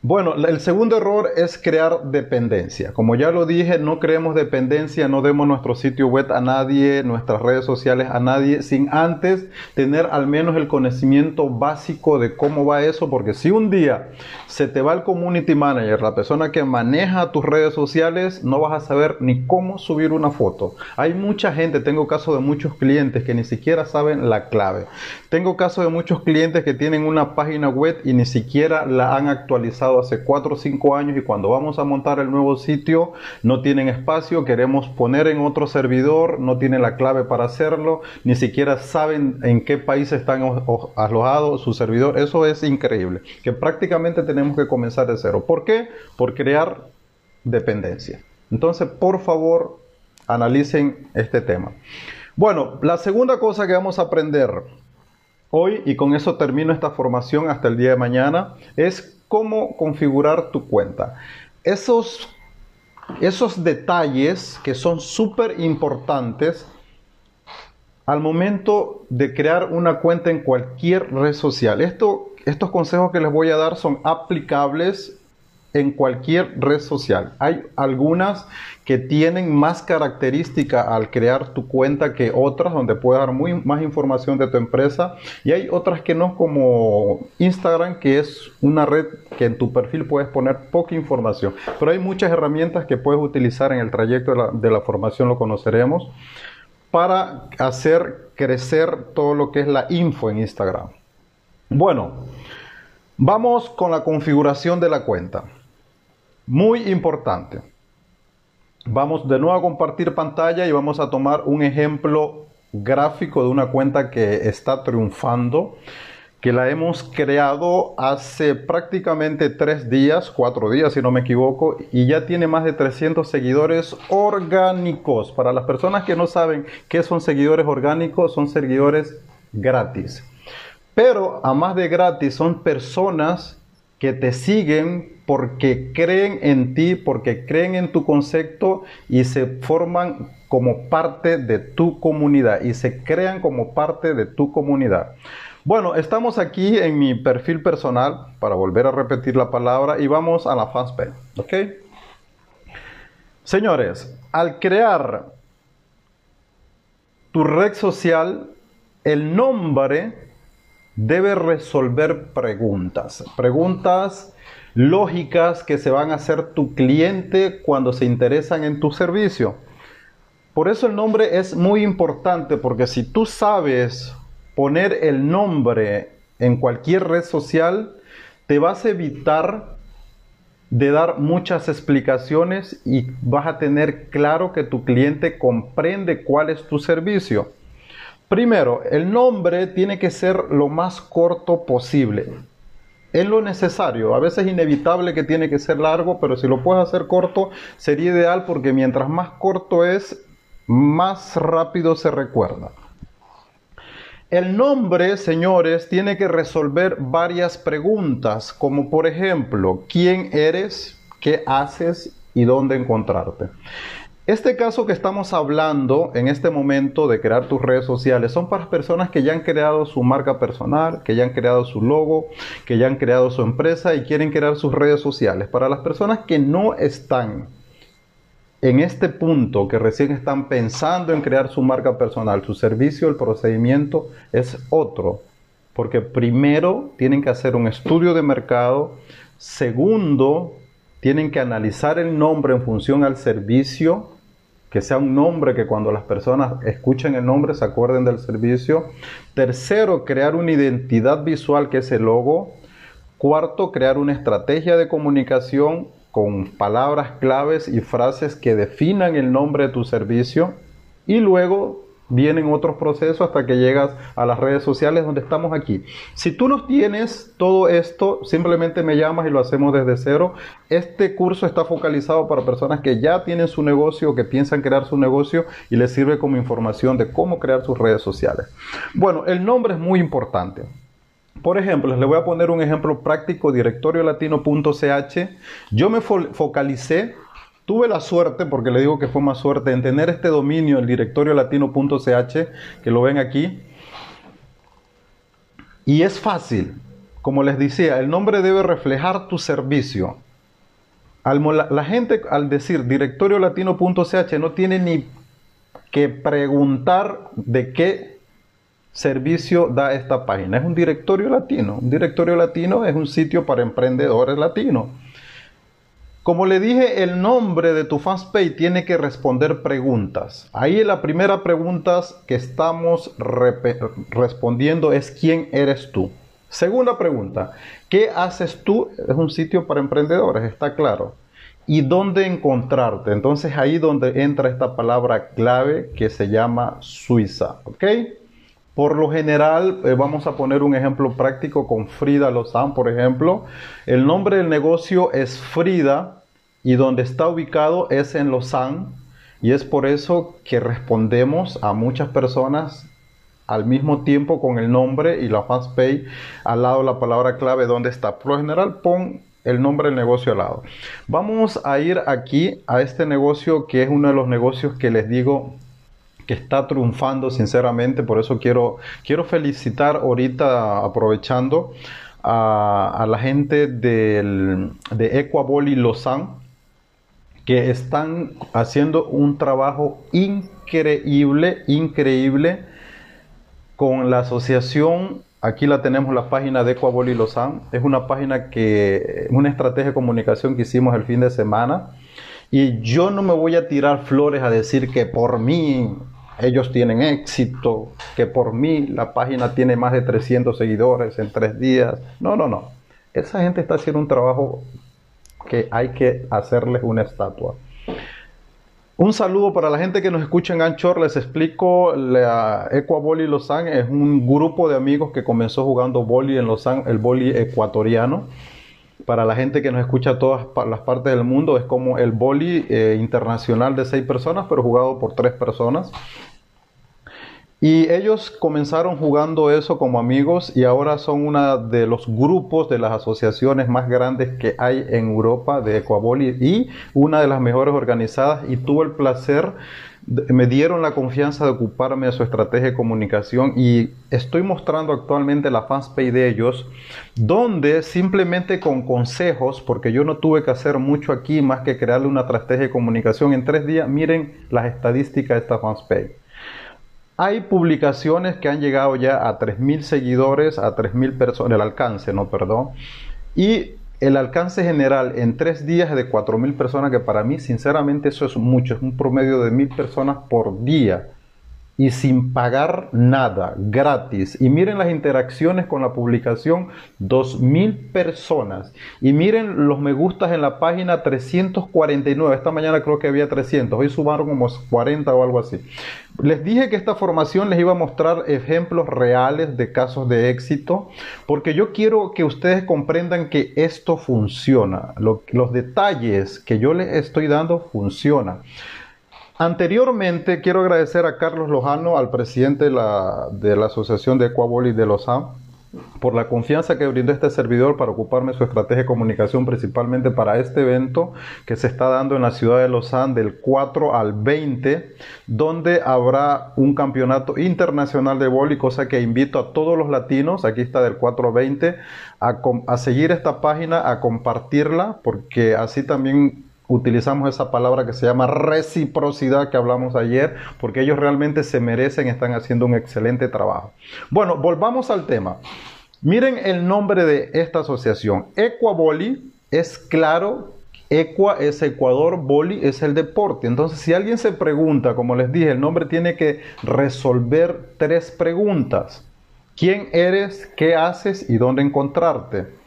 Speaker 2: Bueno, el segundo error es crear dependencia. Como ya lo dije, no creemos dependencia, no demos nuestro sitio web a nadie, nuestras redes sociales a nadie, sin antes tener al menos el conocimiento básico de cómo va eso, porque si un día se te va el community manager, la persona que maneja tus redes sociales, no vas a saber ni cómo subir una foto. Hay mucha gente, tengo caso de muchos clientes que ni siquiera saben la clave. Tengo caso de muchos clientes que tienen una página web y ni siquiera la han actualizado hace 4 o 5 años y cuando vamos a montar el nuevo sitio no tienen espacio, queremos poner en otro servidor, no tienen la clave para hacerlo, ni siquiera saben en qué país están alojados su servidor. Eso es increíble, que prácticamente tenemos que comenzar de cero. ¿Por qué? Por crear dependencia. Entonces, por favor, analicen este tema. Bueno, la segunda cosa que vamos a aprender hoy, y con eso termino esta formación hasta el día de mañana, es cómo configurar tu cuenta. Esos, esos detalles que son súper importantes al momento de crear una cuenta en cualquier red social. Esto, estos consejos que les voy a dar son aplicables en cualquier red social. Hay algunas que tienen más característica al crear tu cuenta que otras, donde puedes dar muy, más información de tu empresa. Y hay otras que no, como Instagram, que es una red que en tu perfil puedes poner poca información. Pero hay muchas herramientas que puedes utilizar en el trayecto de la, de la formación, lo conoceremos, para hacer crecer todo lo que es la info en Instagram. Bueno, vamos con la configuración de la cuenta. Muy importante. Vamos de nuevo a compartir pantalla y vamos a tomar un ejemplo gráfico de una cuenta que está triunfando, que la hemos creado hace prácticamente tres días, cuatro días si no me equivoco, y ya tiene más de 300 seguidores orgánicos. Para las personas que no saben qué son seguidores orgánicos, son seguidores gratis. Pero a más de gratis son personas que te siguen porque creen en ti, porque creen en tu concepto y se forman como parte de tu comunidad y se crean como parte de tu comunidad. Bueno, estamos aquí en mi perfil personal, para volver a repetir la palabra, y vamos a la fanpage, ¿ok? Señores, al crear tu red social, el nombre debe resolver preguntas, preguntas lógicas que se van a hacer tu cliente cuando se interesan en tu servicio. Por eso el nombre es muy importante, porque si tú sabes poner el nombre en cualquier red social, te vas a evitar de dar muchas explicaciones y vas a tener claro que tu cliente comprende cuál es tu servicio. Primero, el nombre tiene que ser lo más corto posible. Es lo necesario. A veces es inevitable que tiene que ser largo, pero si lo puedes hacer corto, sería ideal porque mientras más corto es, más rápido se recuerda. El nombre, señores, tiene que resolver varias preguntas, como por ejemplo, ¿quién eres? ¿Qué haces? ¿Y dónde encontrarte? Este caso que estamos hablando en este momento de crear tus redes sociales son para personas que ya han creado su marca personal, que ya han creado su logo, que ya han creado su empresa y quieren crear sus redes sociales. Para las personas que no están en este punto, que recién están pensando en crear su marca personal, su servicio, el procedimiento es otro. Porque primero tienen que hacer un estudio de mercado. Segundo, tienen que analizar el nombre en función al servicio que sea un nombre que cuando las personas escuchen el nombre se acuerden del servicio. Tercero, crear una identidad visual que es el logo. Cuarto, crear una estrategia de comunicación con palabras claves y frases que definan el nombre de tu servicio. Y luego vienen otros procesos hasta que llegas a las redes sociales donde estamos aquí. Si tú no tienes todo esto, simplemente me llamas y lo hacemos desde cero. Este curso está focalizado para personas que ya tienen su negocio, que piensan crear su negocio y les sirve como información de cómo crear sus redes sociales. Bueno, el nombre es muy importante. Por ejemplo, les voy a poner un ejemplo práctico, directoriolatino.ch. Yo me focalicé Tuve la suerte, porque le digo que fue más suerte, en tener este dominio, el directorio latino.ch, que lo ven aquí. Y es fácil. Como les decía, el nombre debe reflejar tu servicio. la, gente al decir directorio latino.ch no tiene ni que preguntar de qué servicio da esta página. Es un directorio latino. Un directorio latino es un sitio para emprendedores latinos. Como le dije, el nombre de tu fanpage tiene que responder preguntas. Ahí la primera pregunta que estamos respondiendo es ¿quién eres tú? Segunda pregunta, ¿qué haces tú? Es un sitio para emprendedores, está claro. ¿Y dónde encontrarte? Entonces ahí donde entra esta palabra clave que se llama Suiza, ¿ok? Por lo general, eh, vamos a poner un ejemplo práctico con Frida Lozán, por ejemplo. El nombre del negocio es Frida y donde está ubicado es en Lausanne y es por eso que respondemos a muchas personas al mismo tiempo con el nombre y la pay al lado la palabra clave donde está. Por lo general pon el nombre del negocio al lado. Vamos a ir aquí a este negocio que es uno de los negocios que les digo que está triunfando sinceramente, por eso quiero, quiero felicitar ahorita aprovechando a, la gente del, de Equaboli Lausanne que están haciendo un trabajo increíble, increíble con la asociación. Aquí la tenemos la página de Ecuaboli Lausanne. Es una página que, una estrategia de comunicación que hicimos el fin de semana. Y yo no me voy a tirar flores a decir que por mí ellos tienen éxito, que por mí la página tiene más de 300 seguidores en tres días. No, no, no. Esa gente está haciendo un trabajo que hay que hacerles una estatua. Un saludo para la gente que nos escucha en Anchor. Les explico, la Equaboli Lausanne es un grupo de amigos que comenzó jugando boli en Lausanne, el boli ecuatoriano. Para la gente que nos escucha a todas las partes del mundo, es como el boli eh, internacional de seis personas, pero jugado por tres personas. Y ellos comenzaron jugando eso como amigos y ahora son uno de los grupos de las asociaciones más grandes que hay en Europa de Ecuaboli y una de las mejores organizadas. Y tuve el placer, me dieron la confianza de ocuparme de su estrategia de comunicación y estoy mostrando actualmente la fanpage de ellos donde simplemente con consejos, porque yo no tuve que hacer mucho aquí más que crearle una estrategia de comunicación en tres días, miren las estadísticas de esta fanpage Hay publicaciones que han llegado ya a 3.000 seguidores, a 3.000 personas, el alcance, no, perdón. Y el alcance general en tres días es de 4.000 personas, que para mí, sinceramente, eso es mucho, es un promedio de 1.000 personas por día y sin pagar nada, gratis. Y miren las interacciones con la publicación, 2.000 personas. Y miren los me gustas en la página 349. Esta mañana creo que había 300, hoy sumaron como 40 o algo así. Les dije que esta formación les iba a mostrar ejemplos reales de casos de éxito, porque yo quiero que ustedes comprendan que esto funciona. los detalles que yo les estoy dando funcionan. Anteriormente, quiero agradecer a Carlos Lojano, al presidente de la, de la Asociación de Ecuaboli de Lausanne, por la confianza que brindó este servidor para ocuparme su estrategia de comunicación, principalmente para este evento que se está dando en la ciudad de Lausanne del 4 al 20, donde habrá un campeonato internacional de boli, cosa que invito a todos los latinos, aquí está del 4 al 20, a, a seguir esta página, a compartirla, porque así también utilizamos esa palabra que se llama reciprocidad que hablamos ayer, porque ellos realmente se merecen, están haciendo un excelente trabajo. Bueno, volvamos al tema. Miren el nombre de esta asociación. Equaboli es claro, Equa es Ecuador, Boli es el deporte. Entonces, si alguien se pregunta, como les dije, el nombre tiene que resolver tres preguntas. ¿Quién eres? ¿Qué haces? ¿Y dónde encontrarte?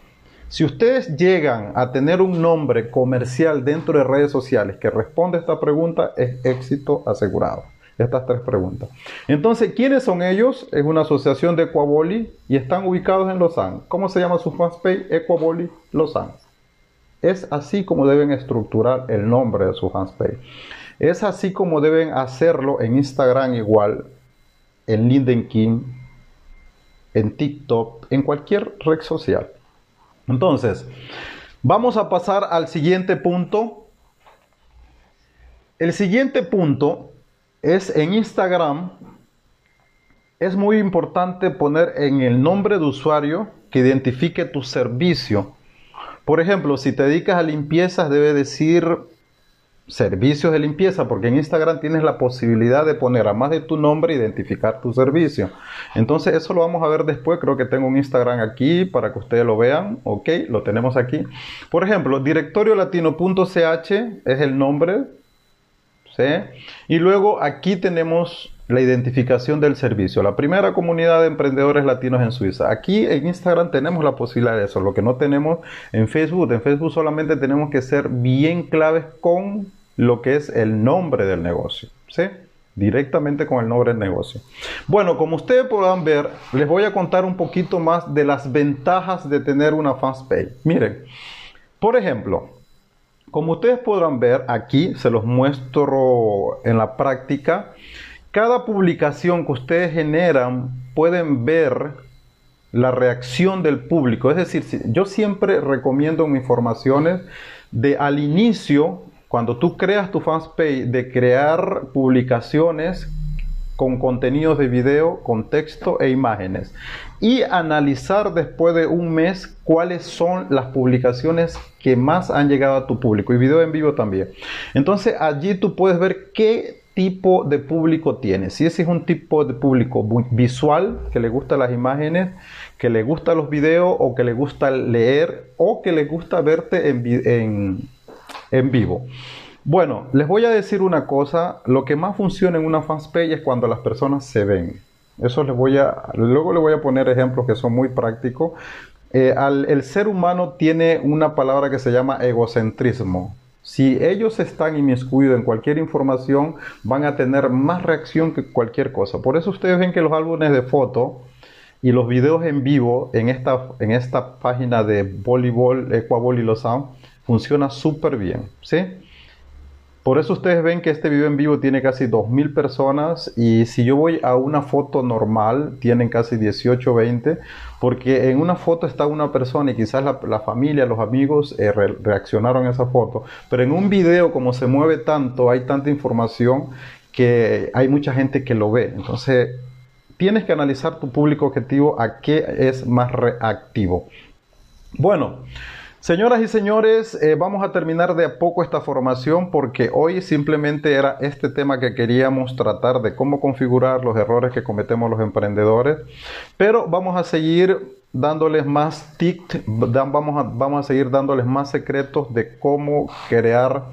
Speaker 2: Si ustedes llegan a tener un nombre comercial dentro de redes sociales que responde a esta pregunta, es éxito asegurado. Estas tres preguntas. Entonces, ¿quiénes son ellos? Es una asociación de Equaboli y están ubicados en Lausanne. ¿Cómo se llama su fanpage? Equaboli Lausanne. Es así como deben estructurar el nombre de su fanpage. Es así como deben hacerlo en Instagram igual, en LinkedIn, en TikTok, en cualquier red social. Entonces, vamos a pasar al siguiente punto. El siguiente punto es en Instagram. Es muy importante poner en el nombre de usuario que identifique tu servicio. Por ejemplo, si te dedicas a limpiezas, debe decir servicios de limpieza, porque en Instagram tienes la posibilidad de poner a más de tu nombre identificar tu servicio. Entonces eso lo vamos a ver después, creo que tengo un Instagram aquí para que ustedes lo vean, ok, lo tenemos aquí. Por ejemplo, directoriolatino.ch es el nombre, ¿sí? Y luego aquí tenemos la identificación del servicio. La primera comunidad de emprendedores latinos en Suiza. Aquí en Instagram tenemos la posibilidad de eso, lo que no tenemos en Facebook. En Facebook solamente tenemos que ser bien claves con lo que es el nombre del negocio. ¿sí? Directamente con el nombre del negocio. Bueno, como ustedes podrán ver, les voy a contar un poquito más de las ventajas de tener una fanpage. Miren, por ejemplo, como ustedes podrán ver aquí, se los muestro en la práctica, cada publicación que ustedes generan pueden ver la reacción del público. Es decir, yo siempre recomiendo en mis de al inicio cuando tú creas tu fanpage, de crear publicaciones con contenidos de video, con texto e imágenes. Y analizar después de un mes cuáles son las publicaciones que más han llegado a tu público y video en vivo también. Entonces allí tú puedes ver qué tipo de público tienes. Si ese es un tipo de público visual, que le gustan las imágenes, que le gustan los videos o que le gusta leer o que le gusta verte en, en en vivo. Bueno, les voy a decir una cosa, lo que más funciona en una fanpage es cuando las personas se ven. Eso les voy a, luego les voy a poner ejemplos que son muy prácticos. Eh, el ser humano tiene una palabra que se llama egocentrismo. Si ellos están inmiscuidos en cualquier información, van a tener más reacción que cualquier cosa. Por eso ustedes ven que los álbumes de foto y los videos en vivo en esta, en esta página de voleibol, Equabol Lausanne, funciona súper bien, ¿sí? Por eso ustedes ven que este video en vivo tiene casi 2.000 personas y si yo voy a una foto normal tienen casi 18 20 porque en una foto está una persona y quizás la, familia, los amigos eh, reaccionaron a esa foto, pero en un video como se mueve tanto, hay tanta información que hay mucha gente que lo ve. Entonces tienes que analizar tu público objetivo a qué es más reactivo. Bueno, Señoras y señores, eh, vamos a terminar de a poco esta formación porque hoy simplemente era este tema que queríamos tratar de cómo configurar los errores que cometemos los emprendedores, pero vamos a seguir dándoles más tips, vamos a, vamos a seguir dándoles más secretos de cómo crear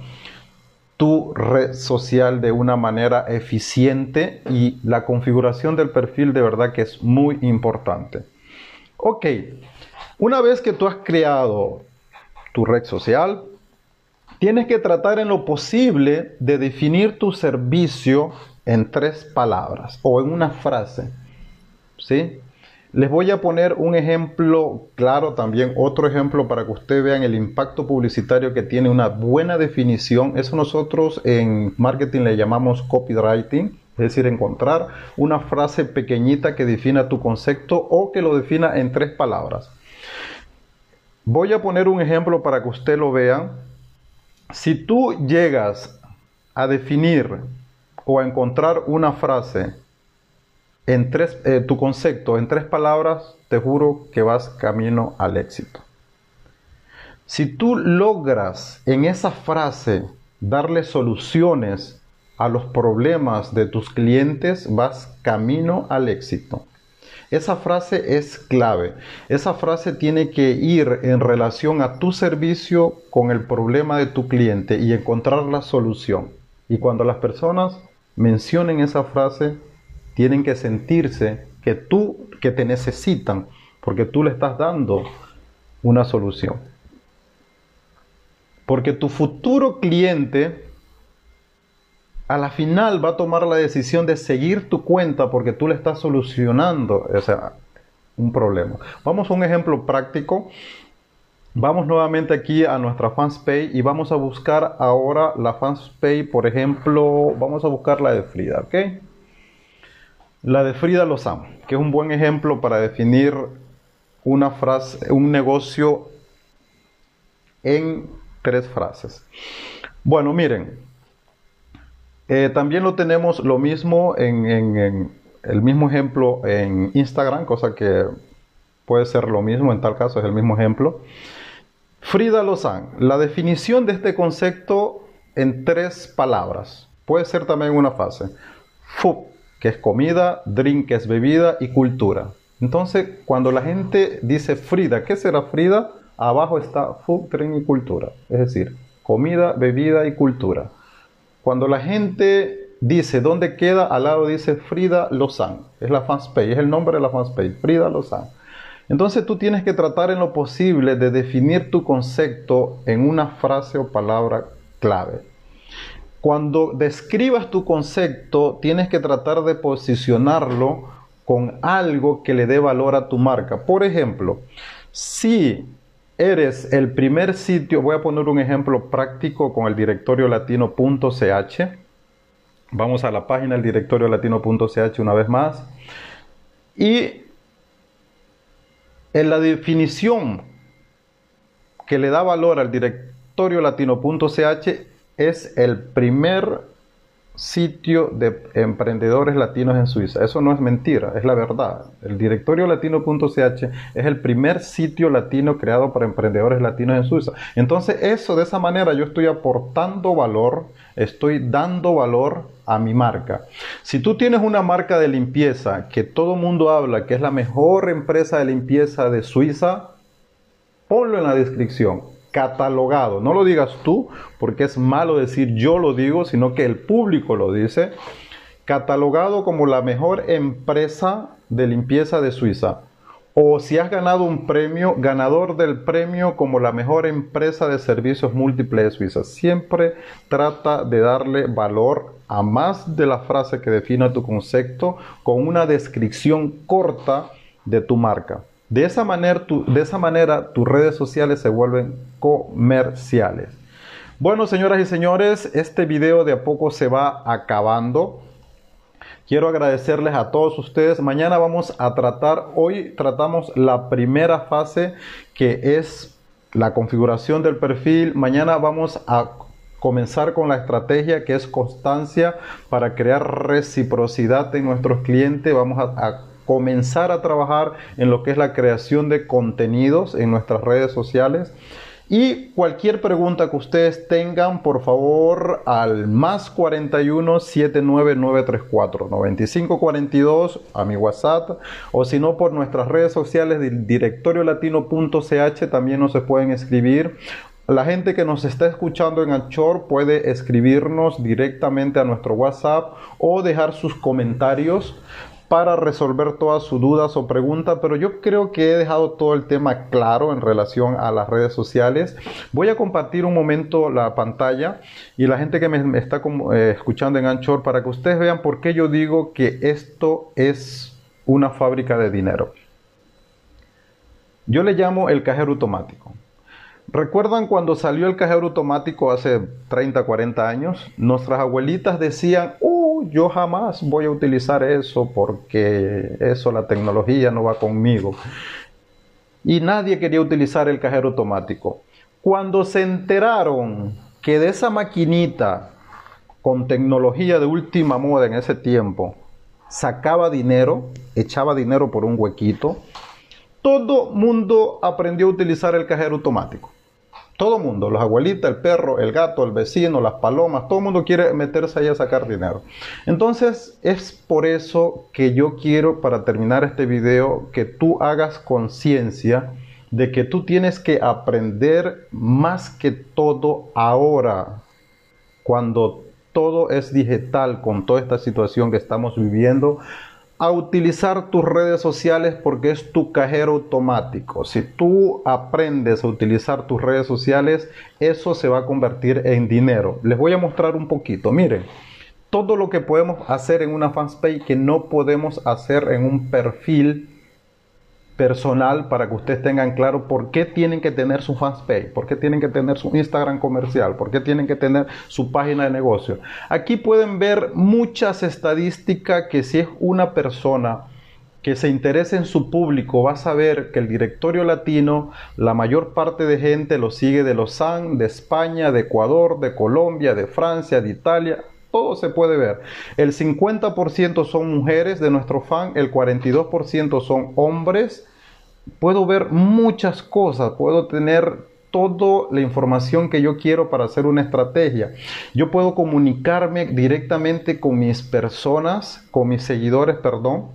Speaker 2: tu red social de una manera eficiente y la configuración del perfil de verdad que es muy importante. Ok, una vez que tú has creado tu red social, tienes que tratar en lo posible de definir tu servicio en tres palabras o en una frase. ¿Sí? Les voy a poner un ejemplo claro también, otro ejemplo para que ustedes vean el impacto publicitario que tiene una buena definición. Eso nosotros en marketing le llamamos copywriting, es decir, encontrar una frase pequeñita que defina tu concepto o que lo defina en tres palabras. Voy a poner un ejemplo para que usted lo vea. Si tú llegas a definir o a encontrar una frase en tres, eh, tu concepto en tres palabras, te juro que vas camino al éxito. Si tú logras en esa frase darle soluciones a los problemas de tus clientes, vas camino al éxito. Esa frase es clave. Esa frase tiene que ir en relación a tu servicio con el problema de tu cliente y encontrar la solución. Y cuando las personas mencionen esa frase, tienen que sentirse que tú, que te necesitan, porque tú le estás dando una solución. Porque tu futuro cliente a la final va a tomar la decisión de seguir tu cuenta porque tú le estás solucionando un problema. Vamos a un ejemplo práctico. Vamos nuevamente aquí a nuestra FansPay y vamos a buscar ahora la FansPay, por ejemplo, vamos a buscar la de Frida, ¿ok? La de Frida Lozano, que es un buen ejemplo para definir una frase, un negocio en tres frases. Bueno, miren, eh, también lo tenemos lo mismo en, el mismo ejemplo en Instagram, cosa que puede ser lo mismo, en tal caso es el mismo ejemplo. Frida Lozán, la definición de este concepto en tres palabras. Puede ser también una fase. Food, que es comida, drink, que es bebida y cultura. Entonces, cuando la gente dice Frida, ¿qué será Frida? Abajo está food, drink y cultura. Es decir, comida, bebida y cultura. Cuando la gente dice dónde queda, al lado dice Frida Lozán. Es la fanspage, es el nombre de la fanspage, Frida Lozán. Entonces tú tienes que tratar en lo posible de definir tu concepto en una frase o palabra clave. Cuando describas tu concepto, tienes que tratar de posicionarlo con algo que le dé valor a tu marca. Por ejemplo, si eres el primer sitio, voy a poner un ejemplo práctico con el directorio latino.ch. Vamos a la página del directorio latino.ch una vez más. Y en la definición que le da valor al directorio latino.ch es el primer sitio de emprendedores latinos en Suiza. Eso no es mentira, es la verdad. El directorio latino.ch es el primer sitio latino creado para emprendedores latinos en Suiza. Entonces, eso de esa manera yo estoy aportando valor, estoy dando valor a mi marca. Si tú tienes una marca de limpieza que todo mundo habla que es la mejor empresa de limpieza de Suiza, ponlo en la descripción catalogado. No lo digas tú, porque es malo decir yo lo digo, sino que el público lo dice. Catalogado como la mejor empresa de limpieza de Suiza. O si has ganado un premio, ganador del premio como la mejor empresa de servicios múltiples de Suiza. Siempre trata de darle valor a más de la frase que defina tu concepto con una descripción corta de tu marca. De esa, manera, de esa manera tus redes sociales se vuelven comerciales. Bueno, señoras y señores, este video de a poco se va acabando. Quiero agradecerles a todos ustedes. Mañana vamos a tratar, hoy tratamos la primera fase que es la configuración del perfil. Mañana vamos a comenzar con la estrategia que es constancia para crear reciprocidad en nuestros clientes. Vamos a, a comenzar a trabajar en lo que es la creación de contenidos en nuestras redes sociales. Y cualquier pregunta que ustedes tengan, por favor, al más 41 79 934 9542 a mi WhatsApp o si no por nuestras redes sociales del directorio latino.ch también nos pueden escribir la gente que nos está escuchando en Anchor puede escribirnos directamente a nuestro WhatsApp o dejar sus comentarios para resolver todas sus dudas o preguntas, pero yo creo que he dejado todo el tema claro en relación a las redes sociales. Voy a compartir un momento la pantalla y la gente que me está eh, escuchando en Anchor para que ustedes vean por qué yo digo que esto es una fábrica de dinero. Yo le llamo el cajero automático. ¿Recuerdan cuando salió el cajero automático hace 30, 40 años? Nuestras abuelitas decían, yo jamás voy a utilizar eso porque eso, la tecnología no va conmigo. Y nadie quería utilizar el cajero automático. Cuando se enteraron que de esa maquinita con tecnología de última moda en ese tiempo sacaba dinero, echaba dinero por un huequito, todo mundo aprendió a utilizar el cajero automático. Todo mundo, los abuelitas, el perro, el gato, el vecino, las palomas, todo el mundo quiere meterse ahí a sacar dinero. Entonces es por eso que yo quiero para terminar este video que tú hagas conciencia de que tú tienes que aprender más que todo ahora, cuando todo es digital con toda esta situación que estamos viviendo, a utilizar tus redes sociales porque es tu cajero automático. Si tú aprendes a utilizar tus redes sociales, eso se va a convertir en dinero. Les voy a mostrar un poquito. Miren, todo lo que podemos hacer en una fanpage que no podemos hacer en un perfil personal para que ustedes tengan claro por qué tienen que tener su fanpage, por qué tienen que tener su Instagram comercial, por qué tienen que tener su página de negocio. Aquí pueden ver muchas estadísticas que si es una persona que se interese en su público va a saber que el directorio latino, la mayor parte de gente lo sigue de Lausanne, de España, de Ecuador, de Colombia, de Francia, de Italia, todo se puede ver. El 50% son mujeres de nuestro fan, el 42% son hombres. Puedo ver muchas cosas, puedo tener toda la información que yo quiero para hacer una estrategia. Yo puedo comunicarme directamente con mis personas, con mis seguidores, perdón,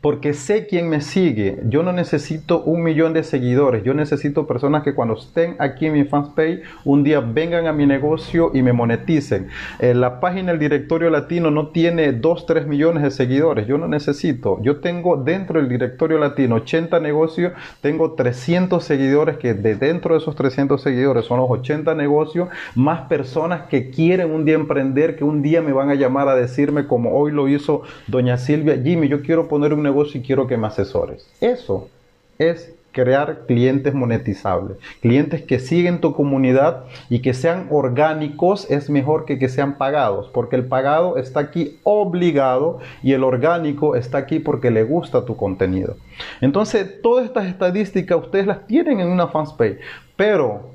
Speaker 2: porque sé quién me sigue. Yo no necesito un millón de seguidores. Yo necesito personas que cuando estén aquí en mi fanpage un día vengan a mi negocio y me moneticen. Eh, la página del directorio latino no tiene 2, 3 millones de seguidores. Yo no necesito. Yo tengo dentro del directorio latino 80 negocios. Tengo 300 seguidores que de dentro de esos 300 seguidores son los 80 negocios. Más personas que quieren un día emprender, que un día me van a llamar a decirme como hoy lo hizo doña Silvia. Jimmy, yo quiero poner un negocio y quiero que me asesores. Eso es crear clientes monetizables, clientes que siguen tu comunidad y que sean orgánicos es mejor que que sean pagados, porque el pagado está aquí obligado y el orgánico está aquí porque le gusta tu contenido. Entonces, todas estas estadísticas ustedes las tienen en una fanpage, pero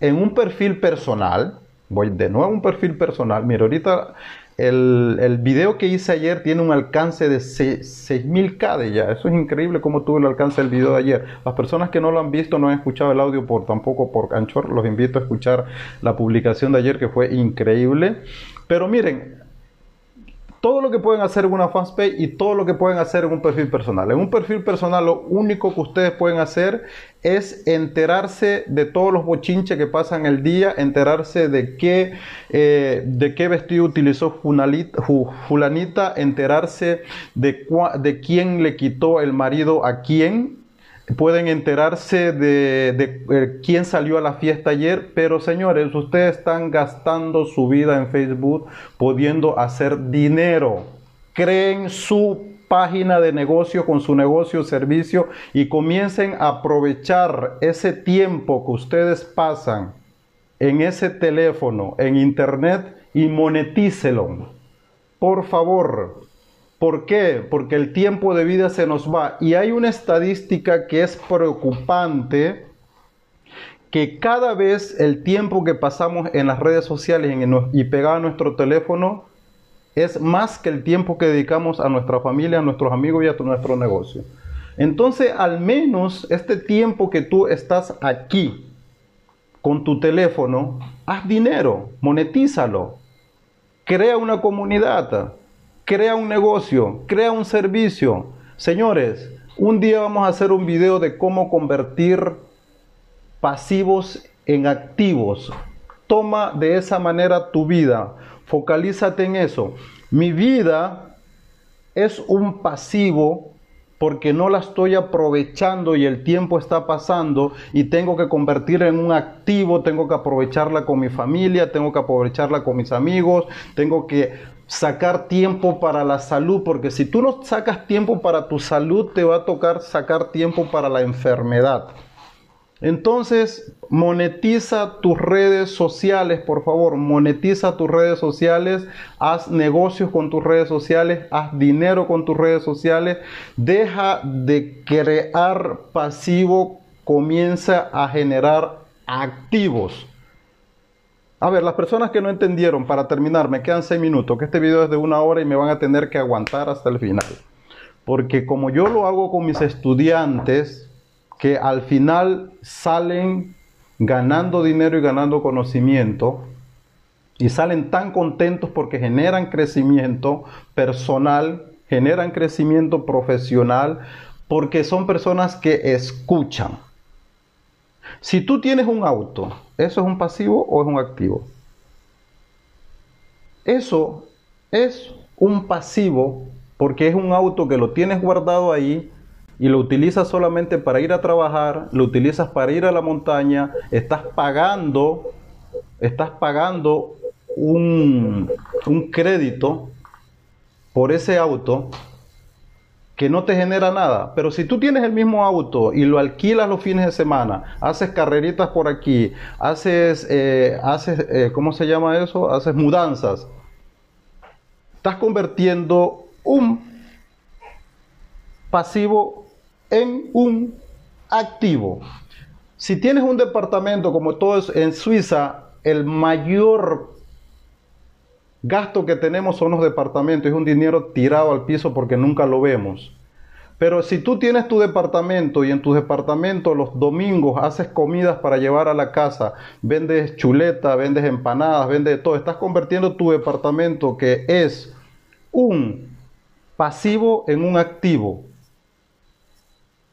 Speaker 2: en un perfil personal, voy de nuevo a un perfil personal, mira, ahorita el, el, video que hice ayer tiene un alcance de 6000K de ya. Eso es increíble cómo tuvo el alcance del video de ayer. Las personas que no lo han visto, no han escuchado el audio por tampoco por Anchor, los invito a escuchar la publicación de ayer que fue increíble. Pero miren, todo lo que pueden hacer en una fanpage y todo lo que pueden hacer en un perfil personal. En un perfil personal lo único que ustedes pueden hacer es enterarse de todos los bochinches que pasan el día, enterarse de qué, eh, de qué vestido utilizó fulanita, enterarse de, de quién le quitó el marido a quién, pueden enterarse de, eh, quién salió a la fiesta ayer, pero señores, ustedes están gastando su vida en Facebook pudiendo hacer dinero. Creen su página de negocio con su negocio servicio y comiencen a aprovechar ese tiempo que ustedes pasan en ese teléfono, en internet y monetícelo. Por favor, ¿Por qué? Porque el tiempo de vida se nos va. Y hay una estadística que es preocupante, que cada vez el tiempo que pasamos en las redes sociales y pegado a nuestro teléfono es más que el tiempo que dedicamos a nuestra familia, a nuestros amigos y a nuestro negocio. Entonces, al menos este tiempo que tú estás aquí, con tu teléfono, haz dinero, monetízalo. Crea una comunidad, crea un negocio, crea un servicio. Señores, un día vamos a hacer un video de cómo convertir pasivos en activos. Toma de esa manera tu vida. Focalízate en eso. Mi vida es un pasivo porque no la estoy aprovechando y el tiempo está pasando y tengo que convertirla en un activo, tengo que aprovecharla con mi familia, tengo que aprovecharla con mis amigos, tengo que sacar tiempo para la salud, porque si tú no sacas tiempo para tu salud, te va a tocar sacar tiempo para la enfermedad. Entonces, monetiza tus redes sociales, por favor, monetiza tus redes sociales, haz negocios con tus redes sociales, haz dinero con tus redes sociales, deja de crear pasivo, comienza a generar activos. A ver, las personas que no entendieron, para terminar, me quedan seis minutos, que este video es de una hora y me van a tener que aguantar hasta el final. Porque como yo lo hago con mis estudiantes, que al final salen ganando dinero y ganando conocimiento y salen tan contentos porque generan crecimiento personal, generan crecimiento profesional, porque son personas que escuchan. Si tú tienes un auto, ¿eso es un pasivo o es un activo? Eso es un pasivo porque es un auto que lo tienes guardado ahí y lo utilizas solamente para ir a trabajar, lo utilizas para ir a la montaña, estás pagando, estás pagando un, un crédito por ese auto que no te genera nada. Pero si tú tienes el mismo auto y lo alquilas los fines de semana, haces carreritas por aquí, haces, eh, haces eh, ¿cómo se llama eso? Haces mudanzas. Estás convirtiendo un pasivo en un activo. Si tienes un departamento como todos en Suiza, el mayor gasto que tenemos son los departamentos, es un dinero tirado al piso porque nunca lo vemos. Pero si tú tienes tu departamento y en tu departamento los domingos haces comidas para llevar a la casa, vendes chuleta, vendes empanadas, vendes todo, estás convirtiendo tu departamento que es un pasivo en un activo.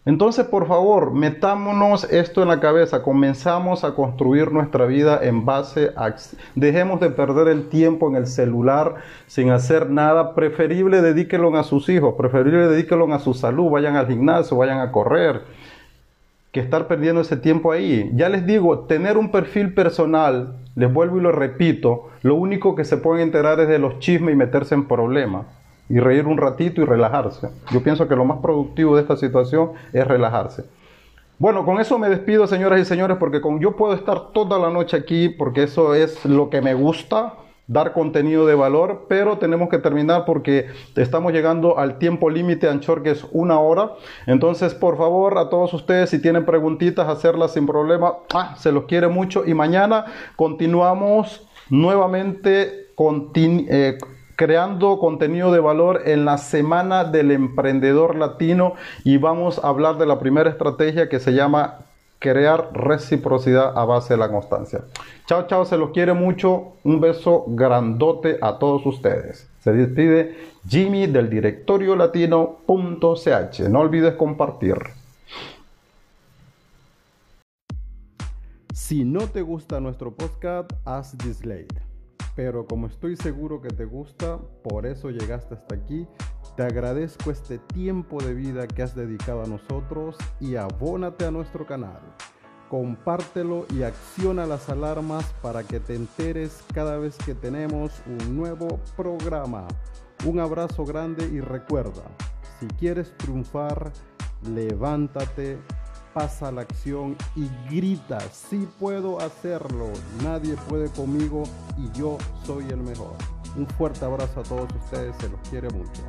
Speaker 2: Entonces, por favor, metámonos esto en la cabeza, comenzamos a construir nuestra vida en base a... Dejemos de perder el tiempo en el celular sin hacer nada, preferible dedíquelo a sus hijos, preferible dedíquelo a su salud, vayan al gimnasio, vayan a correr, que estar perdiendo ese tiempo ahí. Ya les digo, tener un perfil personal, les vuelvo y lo repito, lo único que se pueden enterar es de los chismes y meterse en problemas y reír un ratito y relajarse. Yo pienso que lo más productivo de esta situación es relajarse. Bueno, con eso me despido, señoras y señores, porque con, yo puedo estar toda la noche aquí porque eso es lo que me gusta, dar contenido de valor, pero tenemos que terminar porque estamos llegando al tiempo límite Anchor, que es una hora. Entonces, por favor, a todos ustedes, si tienen preguntitas, hacerlas sin problema. Ah, se los quiere mucho. Y mañana continuamos nuevamente con... Eh, creando contenido de valor en la semana del emprendedor latino y vamos a hablar de la primera estrategia que se llama crear reciprocidad a base de la constancia. Chao, chao, se los quiere mucho. Un beso grandote a todos ustedes. Se despide Jimmy del directorio latino.ch. No olvides compartir.
Speaker 1: Si no te gusta nuestro podcast, haz dislike pero como estoy seguro que te gusta, por eso llegaste hasta aquí. Te agradezco este tiempo de vida que has dedicado a nosotros y abónate a nuestro canal. Compártelo y acciona las alarmas para que te enteres cada vez que tenemos un nuevo programa. Un abrazo grande y recuerda, si quieres triunfar, levántate pasa la acción y grita, sí puedo hacerlo, nadie puede conmigo y yo soy el mejor. Un fuerte abrazo a todos ustedes, se los quiere mucho.